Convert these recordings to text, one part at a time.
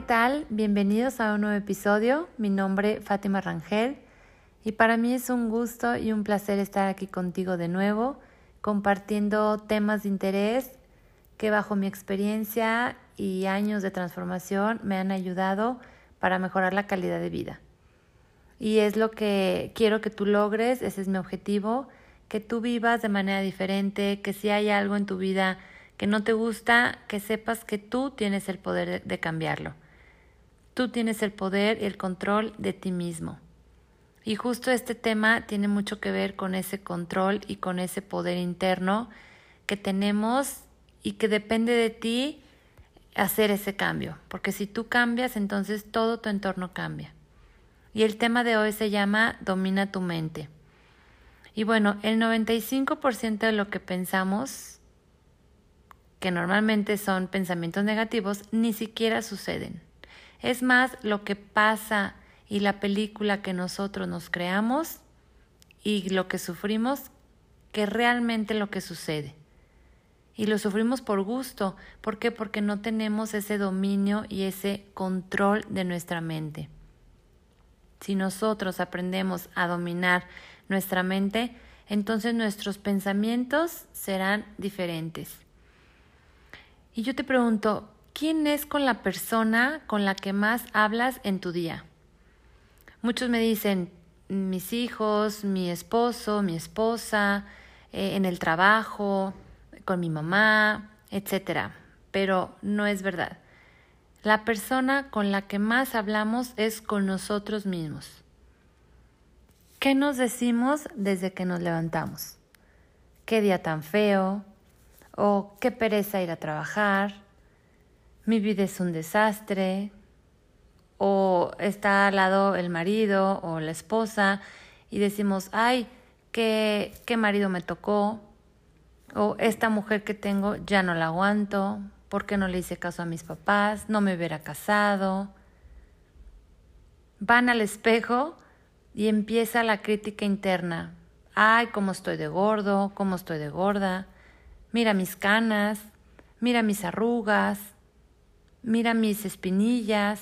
¿qué tal? Bienvenidos a un nuevo episodio. Mi nombre es Fátima Rangel y para mí es un gusto y un placer estar aquí contigo de nuevo, compartiendo temas de interés que bajo mi experiencia y años de transformación me han ayudado para mejorar la calidad de vida. Y es lo que quiero que tú logres, ese es mi objetivo, que tú vivas de manera diferente, que si hay algo en tu vida que no te gusta, que sepas que tú tienes el poder de cambiarlo. Tú tienes el poder y el control de ti mismo. Y justo este tema tiene mucho que ver con ese control y con ese poder interno que tenemos y que depende de ti hacer ese cambio. Porque si tú cambias, entonces todo tu entorno cambia. Y el tema de hoy se llama Domina tu mente. Y bueno, el 95% de lo que pensamos que normalmente son pensamientos negativos, ni siquiera suceden. Es más lo que pasa y la película que nosotros nos creamos y lo que sufrimos que realmente lo que sucede. Y lo sufrimos por gusto. ¿Por qué? Porque no tenemos ese dominio y ese control de nuestra mente. Si nosotros aprendemos a dominar nuestra mente, entonces nuestros pensamientos serán diferentes. Y yo te pregunto, ¿quién es con la persona con la que más hablas en tu día? Muchos me dicen, mis hijos, mi esposo, mi esposa, eh, en el trabajo, con mi mamá, etc. Pero no es verdad. La persona con la que más hablamos es con nosotros mismos. ¿Qué nos decimos desde que nos levantamos? ¿Qué día tan feo? o qué pereza ir a trabajar, mi vida es un desastre, o está al lado el marido o la esposa y decimos, ay, qué, qué marido me tocó, o esta mujer que tengo ya no la aguanto, ¿por qué no le hice caso a mis papás? No me hubiera casado. Van al espejo y empieza la crítica interna. Ay, cómo estoy de gordo, cómo estoy de gorda mira mis canas, mira mis arrugas, mira mis espinillas,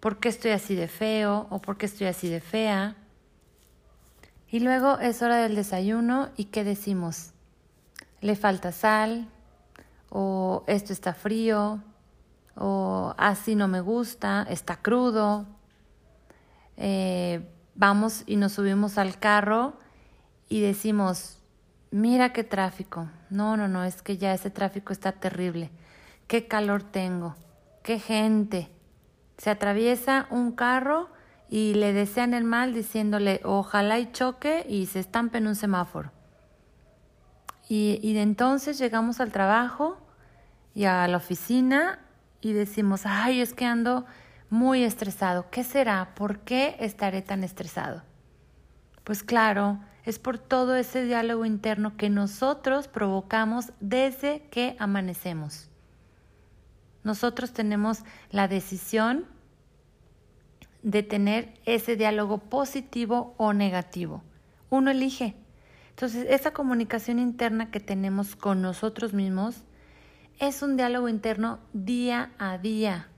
por qué estoy así de feo o por qué estoy así de fea. Y luego es hora del desayuno y ¿qué decimos? Le falta sal o esto está frío o así no me gusta, está crudo. Eh, vamos y nos subimos al carro y decimos, Mira qué tráfico. No, no, no, es que ya ese tráfico está terrible. Qué calor tengo. Qué gente. Se atraviesa un carro y le desean el mal diciéndole ojalá y choque y se estampe en un semáforo. Y, y de entonces llegamos al trabajo y a la oficina y decimos, ay, es que ando muy estresado. ¿Qué será? ¿Por qué estaré tan estresado? Pues claro, es por todo ese diálogo interno que nosotros provocamos desde que amanecemos. Nosotros tenemos la decisión de tener ese diálogo positivo o negativo. Uno elige. Entonces, esa comunicación interna que tenemos con nosotros mismos es un diálogo interno día a día,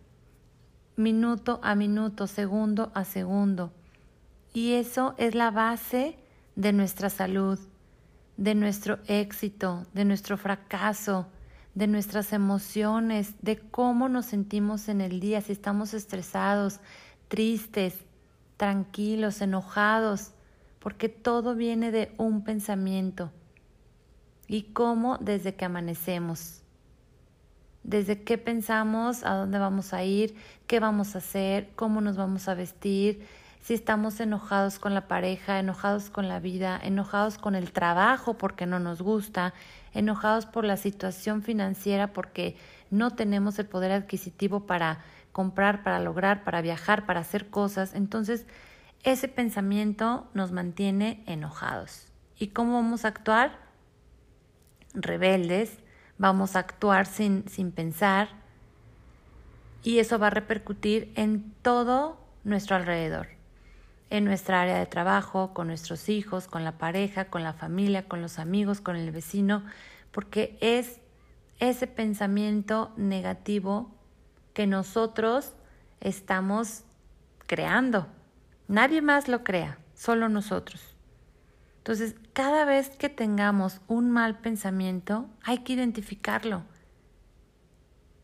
minuto a minuto, segundo a segundo. Y eso es la base de nuestra salud, de nuestro éxito, de nuestro fracaso, de nuestras emociones, de cómo nos sentimos en el día, si estamos estresados, tristes, tranquilos, enojados, porque todo viene de un pensamiento. Y cómo desde que amanecemos, desde qué pensamos, a dónde vamos a ir, qué vamos a hacer, cómo nos vamos a vestir, si estamos enojados con la pareja, enojados con la vida, enojados con el trabajo porque no nos gusta, enojados por la situación financiera porque no tenemos el poder adquisitivo para comprar, para lograr, para viajar, para hacer cosas, entonces ese pensamiento nos mantiene enojados. ¿Y cómo vamos a actuar? Rebeldes, vamos a actuar sin, sin pensar y eso va a repercutir en todo nuestro alrededor en nuestra área de trabajo, con nuestros hijos, con la pareja, con la familia, con los amigos, con el vecino, porque es ese pensamiento negativo que nosotros estamos creando. Nadie más lo crea, solo nosotros. Entonces, cada vez que tengamos un mal pensamiento, hay que identificarlo.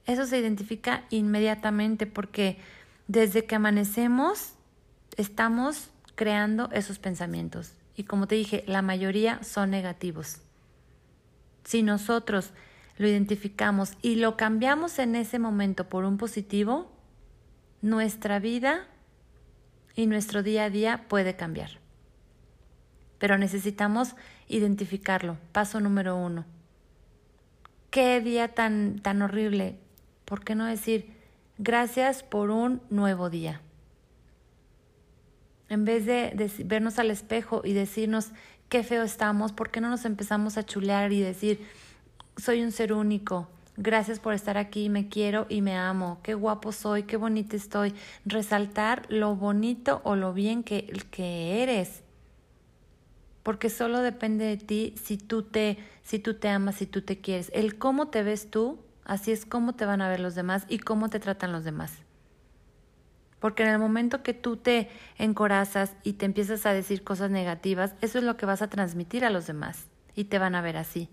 Eso se identifica inmediatamente porque desde que amanecemos estamos creando esos pensamientos. Y como te dije, la mayoría son negativos. Si nosotros lo identificamos y lo cambiamos en ese momento por un positivo, nuestra vida y nuestro día a día puede cambiar. Pero necesitamos identificarlo. Paso número uno. Qué día tan, tan horrible. ¿Por qué no decir gracias por un nuevo día? En vez de, vernos al espejo y decirnos qué feo estamos, ¿por qué no nos empezamos a chulear y decir soy un ser único? Gracias por estar aquí, me quiero y me amo. Qué guapo soy, qué bonita estoy. Resaltar lo bonito o lo bien que, que eres. Porque solo depende de ti si tú te si tú te amas, si tú te quieres. El cómo te ves tú, así es cómo te van a ver los demás y cómo te tratan los demás. Porque en el momento que tú te encorazas y te empiezas a decir cosas negativas, eso es lo que vas a transmitir a los demás y te van a ver así.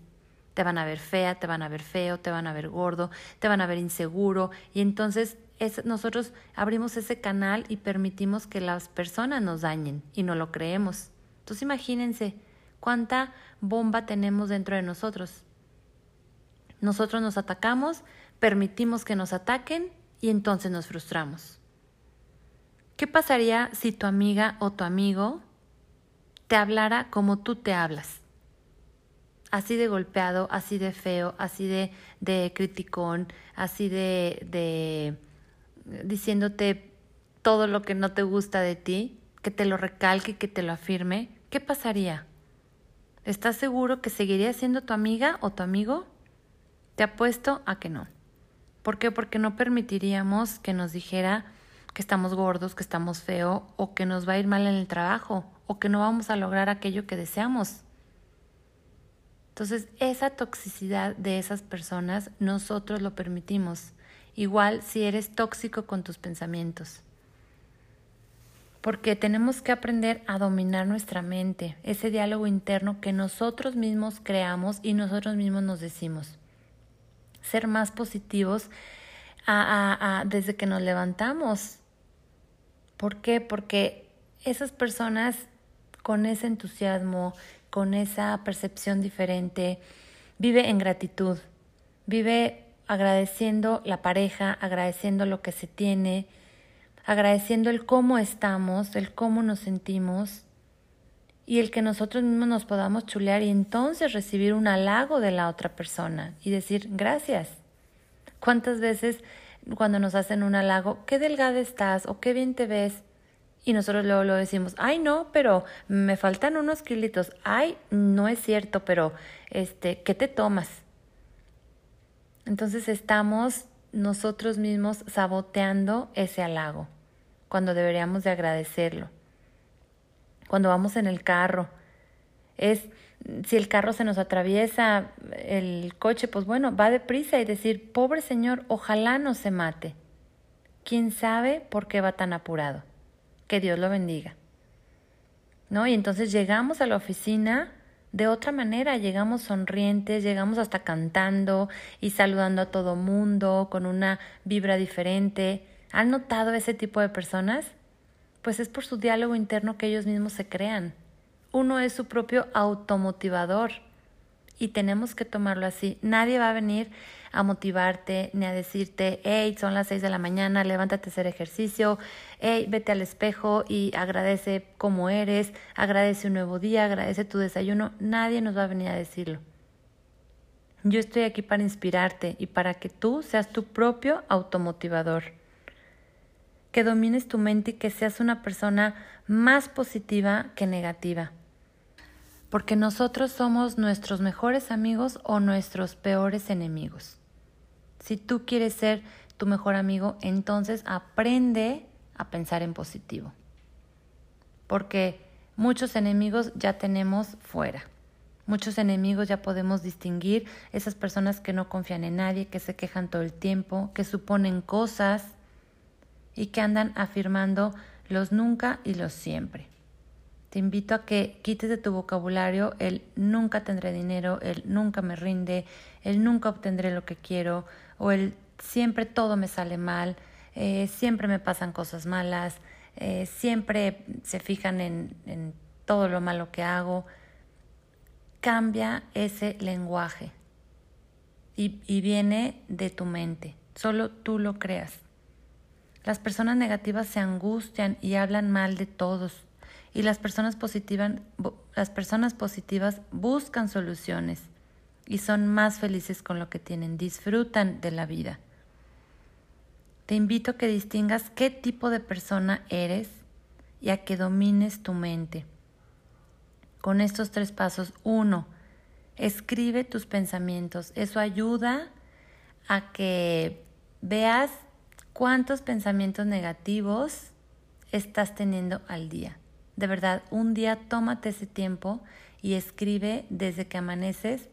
Te van a ver fea, te van a ver feo, te van a ver gordo, te van a ver inseguro y entonces nosotros abrimos ese canal y permitimos que las personas nos dañen y no lo creemos. Entonces imagínense cuánta bomba tenemos dentro de nosotros. Nosotros nos atacamos, permitimos que nos ataquen y entonces nos frustramos. ¿Qué pasaría si tu amiga o tu amigo te hablara como tú te hablas? así de golpeado, así de feo, así de, de criticón, así de, de diciéndote todo lo que no te gusta de ti, que te lo recalque, que te lo afirme, ¿qué pasaría? ¿Estás seguro que seguiría siendo tu amiga o tu amigo? Te apuesto a que no. ¿Por qué? Porque no permitiríamos que nos dijera que estamos gordos, que estamos feo o que nos va a ir mal en el trabajo o que no vamos a lograr aquello que deseamos. Entonces, esa toxicidad de esas personas nosotros lo permitimos. Igual si eres tóxico con tus pensamientos. Porque tenemos que aprender a dominar nuestra mente, ese diálogo interno que nosotros mismos creamos y nosotros mismos nos decimos. Ser más positivos desde que nos levantamos. ¿Por qué? Porque esas personas con ese entusiasmo, con esa percepción diferente, vive en gratitud, vive agradeciendo la pareja, agradeciendo lo que se tiene, agradeciendo el cómo estamos, el cómo nos sentimos y el que nosotros mismos nos podamos chulear y entonces recibir un halago de la otra persona y decir gracias. ¿Cuántas veces cuando nos hacen un halago, qué delgada estás o qué bien te ves? Y nosotros luego lo decimos, ay no, pero me faltan unos kilitos, ay, no es cierto, pero este, ¿qué te tomas? Entonces estamos nosotros mismos saboteando ese halago, cuando deberíamos de agradecerlo. Cuando vamos en el carro, es si el carro se nos atraviesa el coche, pues bueno, va deprisa y decir, pobre señor, ojalá no se mate. ¿Quién sabe por qué va tan apurado? que Dios lo bendiga. ¿No? Y entonces llegamos a la oficina de otra manera, llegamos sonrientes, llegamos hasta cantando y saludando a todo mundo con una vibra diferente. ¿Han notado ese tipo de personas? Pues es por su diálogo interno que ellos mismos se crean. Uno es su propio automotivador y tenemos que tomarlo así. Nadie va a venir a motivarte ni a decirte, hey, son las seis de la mañana, levántate a hacer ejercicio, hey, vete al espejo y agradece cómo eres, agradece un nuevo día, agradece tu desayuno. Nadie nos va a venir a decirlo. Yo estoy aquí para inspirarte y para que tú seas tu propio automotivador. Que domines tu mente y que seas una persona más positiva que negativa porque nosotros somos nuestros mejores amigos o nuestros peores enemigos. Si tú quieres ser tu mejor amigo, entonces aprende a pensar en positivo, porque muchos enemigos ya tenemos fuera. Muchos enemigos ya podemos distinguir esas personas que no confían en nadie, que se quejan todo el tiempo, que suponen cosas y que andan afirmando los nunca y los siempre. Te invito a que quites de tu vocabulario el nunca tendré dinero, el nunca me rinde, el nunca obtendré lo que quiero o el siempre todo me sale mal, eh, siempre me pasan cosas malas, eh, siempre se fijan en, todo lo malo que hago. Cambia ese lenguaje y viene de tu mente, solo tú lo creas. Las personas negativas se angustian y hablan mal de todos y las personas, positivas, buscan soluciones y son más felices con lo que tienen, disfrutan de la vida. Te invito a que distingas qué tipo de persona eres y a que domines tu mente. Con estos tres pasos, uno, escribe tus pensamientos. Eso ayuda a que veas cuántos pensamientos negativos estás teniendo al día. De verdad, un día tómate ese tiempo y escribe desde que amaneces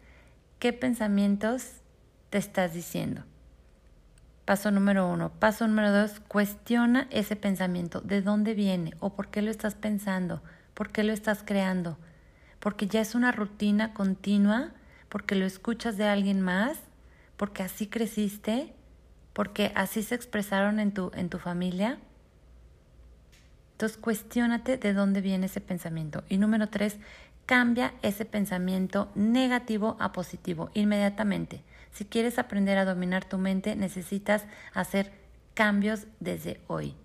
qué pensamientos te estás diciendo. Paso número uno. Paso número dos, cuestiona ese pensamiento. ¿De dónde viene? ¿O por qué lo estás pensando? ¿Por qué lo estás creando? Porque ya es una rutina continua, porque lo escuchas de alguien más, porque así creciste, porque así se expresaron en tu, en tu familia. Entonces, cuestiónate de dónde viene ese pensamiento. Y número tres, cambia ese pensamiento negativo a positivo inmediatamente. Si quieres aprender a dominar tu mente, necesitas hacer cambios desde hoy.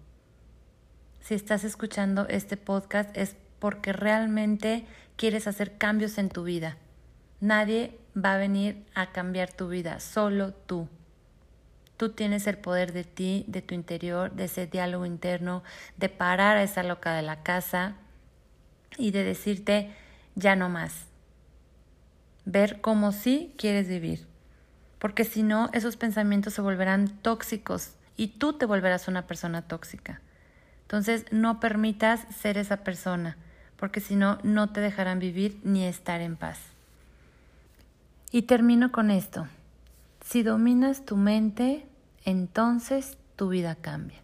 Si estás escuchando este podcast es porque realmente quieres hacer cambios en tu vida. Nadie va a venir a cambiar tu vida, solo tú. Tú tienes el poder de ti, de tu interior, de ese diálogo interno, de parar a esa loca de la casa y de decirte ya no más. Ver cómo sí quieres vivir. Porque si no, esos pensamientos se volverán tóxicos y tú te volverás una persona tóxica. Entonces, no permitas ser esa persona, porque si no, no te dejarán vivir ni estar en paz. Y termino con esto. Si dominas tu mente, entonces tu vida cambia.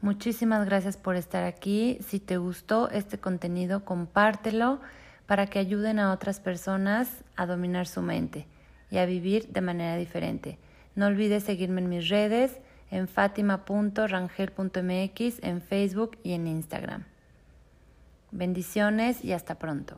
Muchísimas gracias por estar aquí. Si te gustó este contenido, compártelo para que ayuden a otras personas a dominar su mente y a vivir de manera diferente. No olvides seguirme en mis redes, en fatima.rangel.mx, en Facebook y en Instagram. Bendiciones y hasta pronto.